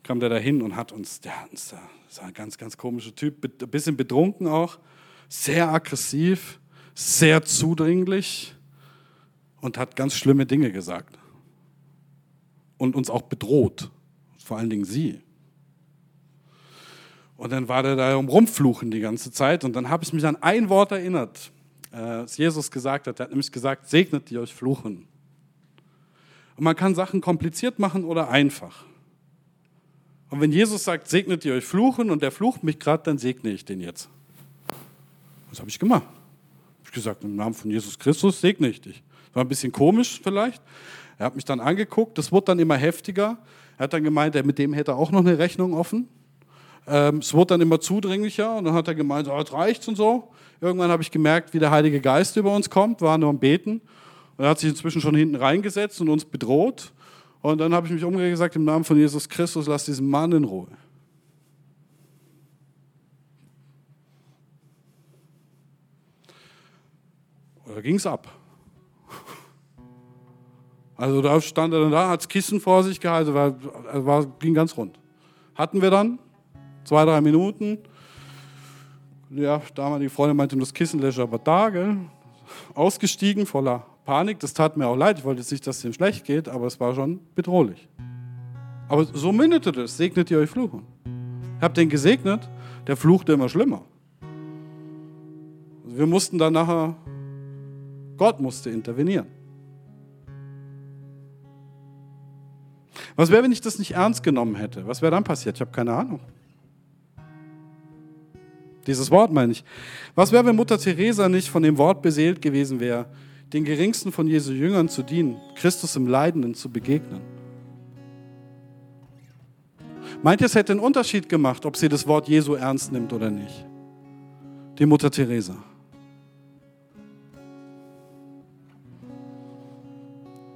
kam der dahin und hat uns, der das war ein ganz, ganz komischer Typ, ein bisschen betrunken auch, sehr aggressiv, sehr zudringlich und hat ganz schlimme Dinge gesagt und uns auch bedroht, vor allen Dingen sie. Und dann war der da um rumfluchen die ganze Zeit und dann habe ich mich an ein Wort erinnert, äh, das Jesus gesagt hat. Er hat nämlich gesagt, segnet die euch fluchen. Und man kann Sachen kompliziert machen oder einfach. Und wenn Jesus sagt, segnet ihr euch fluchen und der flucht mich gerade, dann segne ich den jetzt. Was habe ich gemacht? Hab ich gesagt, im Namen von Jesus Christus segne ich dich. War ein bisschen komisch vielleicht, er hat mich dann angeguckt, das wurde dann immer heftiger. Er hat dann gemeint, mit dem hätte er auch noch eine Rechnung offen. Ähm, es wurde dann immer zudringlicher und dann hat er gemeint, oh, jetzt reicht's und so. Irgendwann habe ich gemerkt, wie der Heilige Geist über uns kommt, war nur am Beten. Und er hat sich inzwischen schon hinten reingesetzt und uns bedroht. Und dann habe ich mich umgekehrt gesagt, im Namen von Jesus Christus, lass diesen Mann in Ruhe. Oder ging es ab? Also da stand er dann da, hat das Kissen vor sich gehalten, war, war, ging ganz rund. Hatten wir dann, zwei, drei Minuten. Ja, damalige Freundin meinte, das Kissen lässt aber da, gell? Ausgestiegen, voller Panik. Das tat mir auch leid. Ich wollte jetzt nicht, dass es ihm schlecht geht, aber es war schon bedrohlich. Aber so mündete das. Segnet ihr euch Fluchen. Ich habe den gesegnet, der fluchte immer schlimmer. Wir mussten dann nachher, Gott musste intervenieren. Was wäre, wenn ich das nicht ernst genommen hätte? Was wäre dann passiert? Ich habe keine Ahnung. Dieses Wort meine ich. Was wäre, wenn Mutter Teresa nicht von dem Wort beseelt gewesen wäre, den geringsten von Jesu Jüngern zu dienen, Christus im Leidenden zu begegnen? Meint ihr, es hätte einen Unterschied gemacht, ob sie das Wort Jesu ernst nimmt oder nicht? Die Mutter Teresa.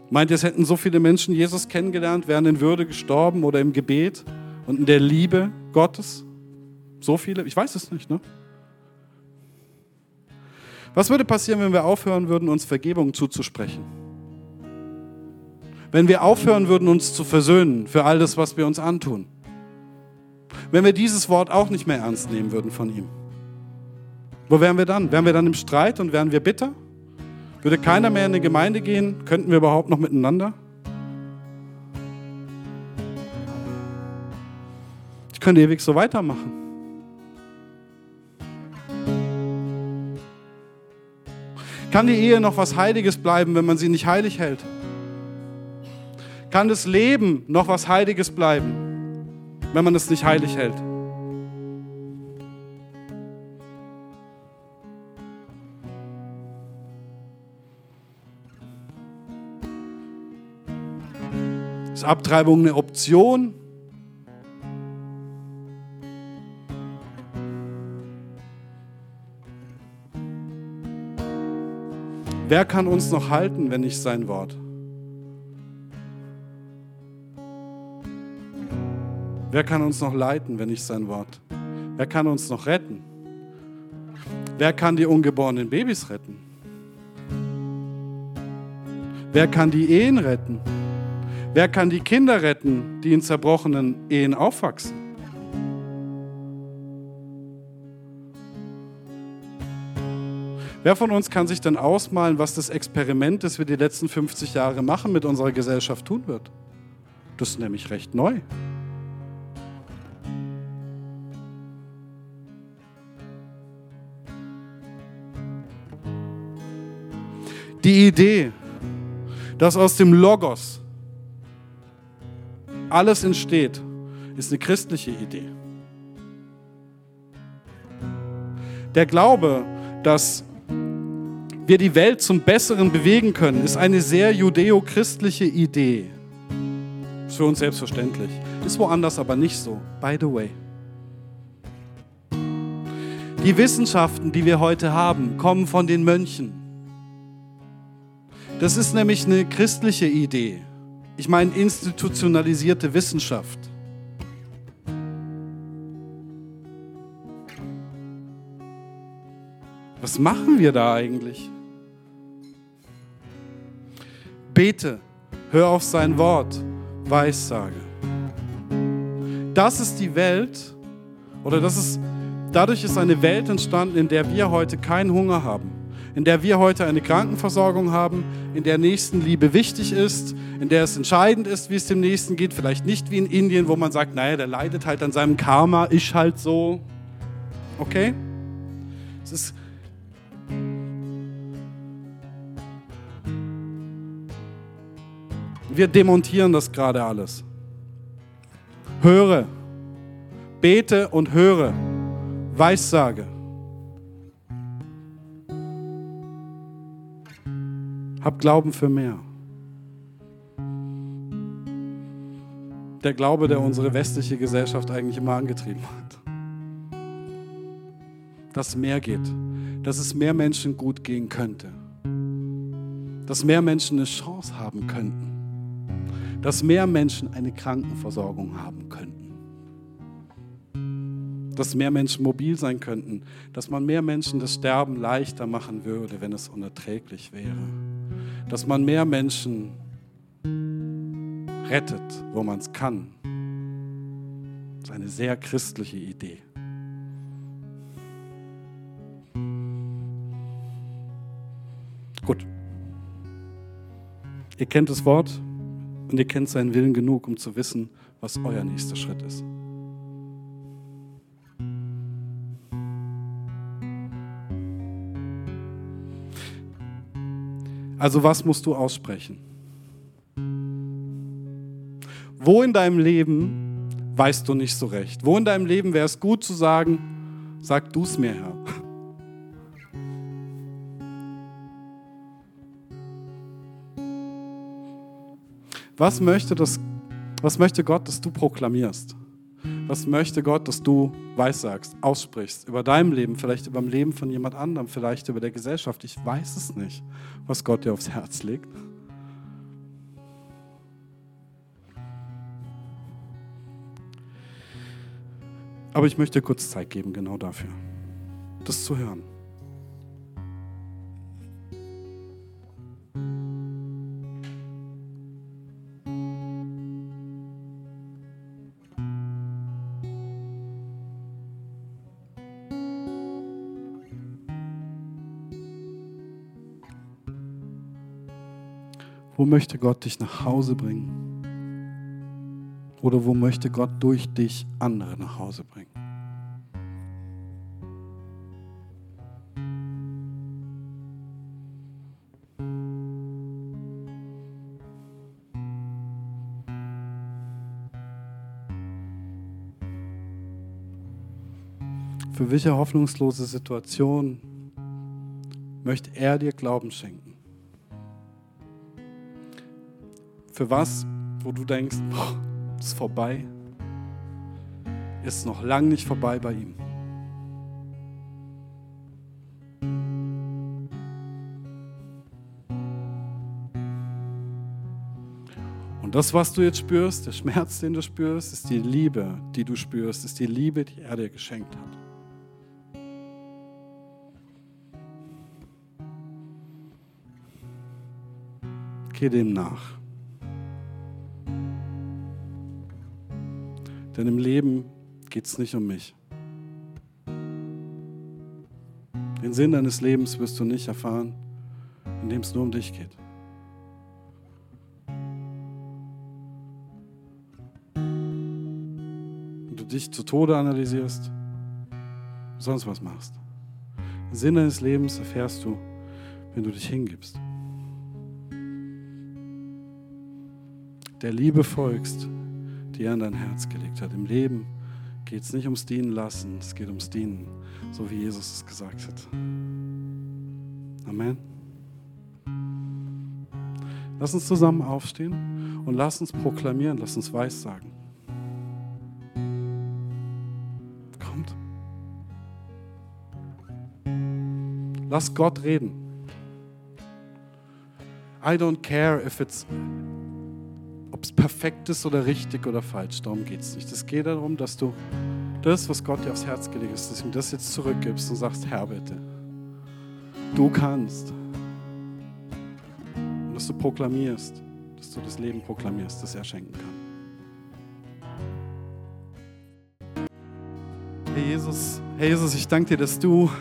Meint ihr, es hätten so viele Menschen Jesus kennengelernt, wären in Würde gestorben oder im Gebet und in der Liebe Gottes? So viele? Ich weiß es nicht, ne? Was würde passieren, wenn wir aufhören würden, uns Vergebung zuzusprechen? Wenn wir aufhören würden, uns zu versöhnen für all das, was wir uns antun? Wenn wir dieses Wort auch nicht mehr ernst nehmen würden von ihm? Wo wären wir dann? Wären wir dann im Streit und wären wir bitter? Würde keiner mehr in eine Gemeinde gehen? Könnten wir überhaupt noch miteinander? Ich könnte ewig so weitermachen. Kann die Ehe noch was Heiliges bleiben, wenn man sie nicht heilig hält? Kann das Leben noch was Heiliges bleiben, wenn man es nicht heilig hält? Ist Abtreibung eine Option? Wer kann uns noch halten, wenn nicht sein Wort? Wer kann uns noch leiten, wenn nicht sein Wort? Wer kann uns noch retten? Wer kann die ungeborenen Babys retten? Wer kann die Ehen retten? Wer kann die Kinder retten, die in zerbrochenen Ehen aufwachsen? Wer von uns kann sich denn ausmalen, was das Experiment, das wir die letzten 50 Jahre machen, mit unserer Gesellschaft tun wird? Das ist nämlich recht neu. Die Idee, dass aus dem Logos alles entsteht, ist eine christliche Idee. Der Glaube, dass wir die Welt zum Besseren bewegen können, ist eine sehr judeo-christliche Idee. Ist für uns selbstverständlich. Ist woanders aber nicht so. By the way. Die Wissenschaften, die wir heute haben, kommen von den Mönchen. Das ist nämlich eine christliche Idee. Ich meine institutionalisierte Wissenschaft. Was machen wir da eigentlich? Bete, hör auf sein Wort, Weissage. Das ist die Welt, oder das ist, dadurch ist eine Welt entstanden, in der wir heute keinen Hunger haben, in der wir heute eine Krankenversorgung haben, in der Nächstenliebe wichtig ist, in der es entscheidend ist, wie es dem Nächsten geht. Vielleicht nicht wie in Indien, wo man sagt, naja, der leidet halt an seinem Karma, ist halt so. Okay? Es ist Wir demontieren das gerade alles. Höre, bete und höre, Weissage. Hab Glauben für mehr. Der Glaube, der unsere westliche Gesellschaft eigentlich immer angetrieben hat. Dass mehr geht, dass es mehr Menschen gut gehen könnte, dass mehr Menschen eine Chance haben könnten dass mehr Menschen eine Krankenversorgung haben könnten. Dass mehr Menschen mobil sein könnten. Dass man mehr Menschen das Sterben leichter machen würde, wenn es unerträglich wäre. Dass man mehr Menschen rettet, wo man es kann. Das ist eine sehr christliche Idee. Gut. Ihr kennt das Wort. Und ihr kennt seinen Willen genug, um zu wissen, was euer nächster Schritt ist. Also was musst du aussprechen? Wo in deinem Leben weißt du nicht so recht? Wo in deinem Leben wäre es gut zu sagen, sag du es mir, Herr. Was möchte, das, was möchte Gott, dass du proklamierst? Was möchte Gott, dass du weissagst, aussprichst über deinem Leben, vielleicht über dem Leben von jemand anderem, vielleicht über der Gesellschaft? Ich weiß es nicht, was Gott dir aufs Herz legt. Aber ich möchte kurz Zeit geben, genau dafür, das zu hören. Wo möchte Gott dich nach Hause bringen? Oder wo möchte Gott durch dich andere nach Hause bringen? Für welche hoffnungslose Situation möchte er dir Glauben schenken? Für was, wo du denkst, boah, ist vorbei, ist noch lang nicht vorbei bei ihm. Und das, was du jetzt spürst, der Schmerz, den du spürst, ist die Liebe, die du spürst, ist die Liebe, die er dir geschenkt hat. Geh dem nach. Denn im Leben geht es nicht um mich. Den Sinn deines Lebens wirst du nicht erfahren, indem es nur um dich geht. Und du dich zu Tode analysierst, sonst was machst. Den Sinn deines Lebens erfährst du, wenn du dich hingibst. der Liebe folgst, die er in dein Herz gelegt hat. Im Leben geht es nicht ums Dienen lassen, es geht ums Dienen, so wie Jesus es gesagt hat. Amen. Lass uns zusammen aufstehen und lass uns proklamieren, lass uns weissagen. Kommt. Lass Gott reden. I don't care if it's perfekt ist oder richtig oder falsch. Darum geht es nicht. Es geht darum, dass du das, was Gott dir aufs Herz gelegt ist, dass du ihm das jetzt zurückgibst und sagst, Herr, bitte, du kannst. Und dass du proklamierst, dass du das Leben proklamierst, das er schenken kann. Herr Jesus, Herr Jesus, ich danke dir, dass du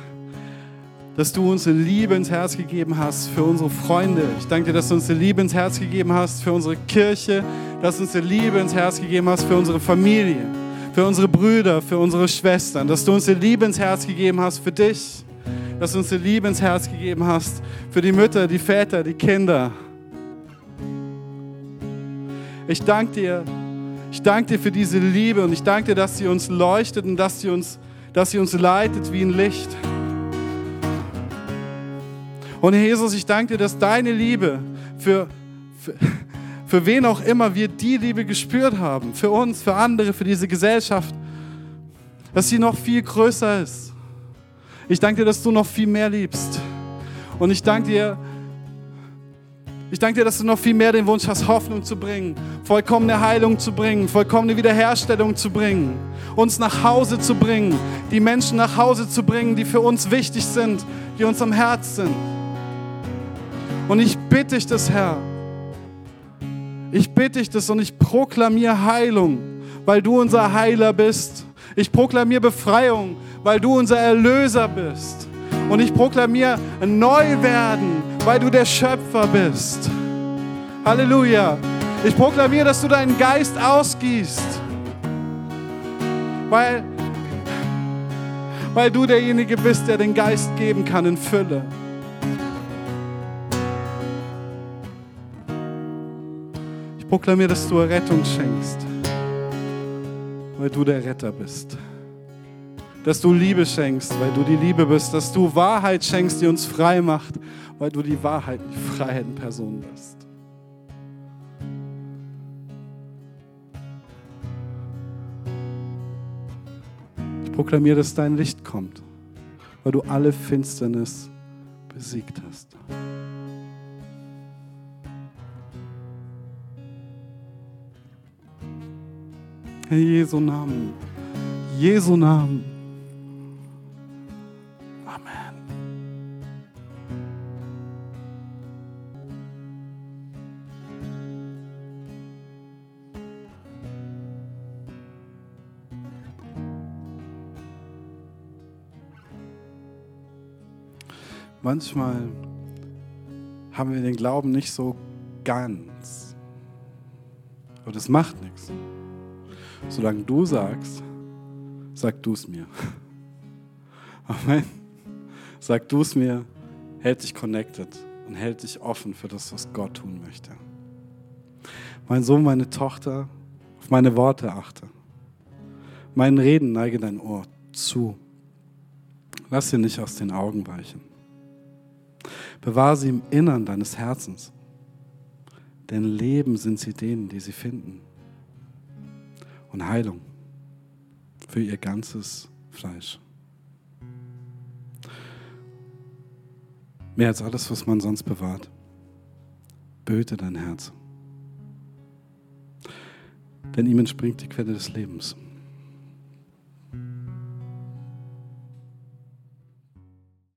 dass du uns eine Liebe ins Herz gegeben hast für unsere Freunde. Ich danke dir, dass du uns eine Liebe ins Herz gegeben hast für unsere Kirche, dass du uns eine Liebe ins Herz gegeben hast für unsere Familie, für unsere Brüder, für unsere Schwestern, dass du uns eine Liebe ins Herz gegeben hast für dich, dass du uns eine Liebe ins Herz gegeben hast für die Mütter, die Väter, die Kinder. Ich danke dir, ich danke dir für diese Liebe und ich danke dir, dass sie uns leuchtet und dass sie uns, dass sie uns leitet wie ein Licht. Und Jesus, ich danke dir, dass deine Liebe für, für, für wen auch immer wir die Liebe gespürt haben, für uns, für andere, für diese Gesellschaft, dass sie noch viel größer ist. Ich danke dir, dass du noch viel mehr liebst. Und ich danke dir, ich danke dir, dass du noch viel mehr den Wunsch hast, Hoffnung zu bringen, vollkommene Heilung zu bringen, vollkommene Wiederherstellung zu bringen, uns nach Hause zu bringen, die Menschen nach Hause zu bringen, die für uns wichtig sind, die uns am Herz sind. Und ich bitte dich das, Herr. Ich bitte dich das und ich proklamiere Heilung, weil du unser Heiler bist. Ich proklamiere Befreiung, weil du unser Erlöser bist. Und ich proklamiere Neuwerden, weil du der Schöpfer bist. Halleluja. Ich proklamiere, dass du deinen Geist ausgießt, weil, weil du derjenige bist, der den Geist geben kann in Fülle. Proklamiere, dass du Errettung schenkst, weil du der Retter bist. Dass du Liebe schenkst, weil du die Liebe bist. Dass du Wahrheit schenkst, die uns frei macht, weil du die Wahrheit, die Freiheit in Person bist. Ich proklamiere, dass dein Licht kommt, weil du alle Finsternis besiegt hast. Jesu Namen. Jesu Namen. Amen. Manchmal haben wir den Glauben nicht so ganz. Aber das macht nichts. Solange du sagst, sag du es mir. Amen. Sag du es mir, hält dich connected und hält dich offen für das, was Gott tun möchte. Mein Sohn, meine Tochter, auf meine Worte achte. Meinen Reden neige dein Ohr zu. Lass sie nicht aus den Augen weichen. Bewahr sie im Innern deines Herzens. Denn Leben sind sie denen, die sie finden. Und Heilung für ihr ganzes Fleisch. Mehr als alles, was man sonst bewahrt. Behüte dein Herz. Denn ihm entspringt die Quelle des Lebens.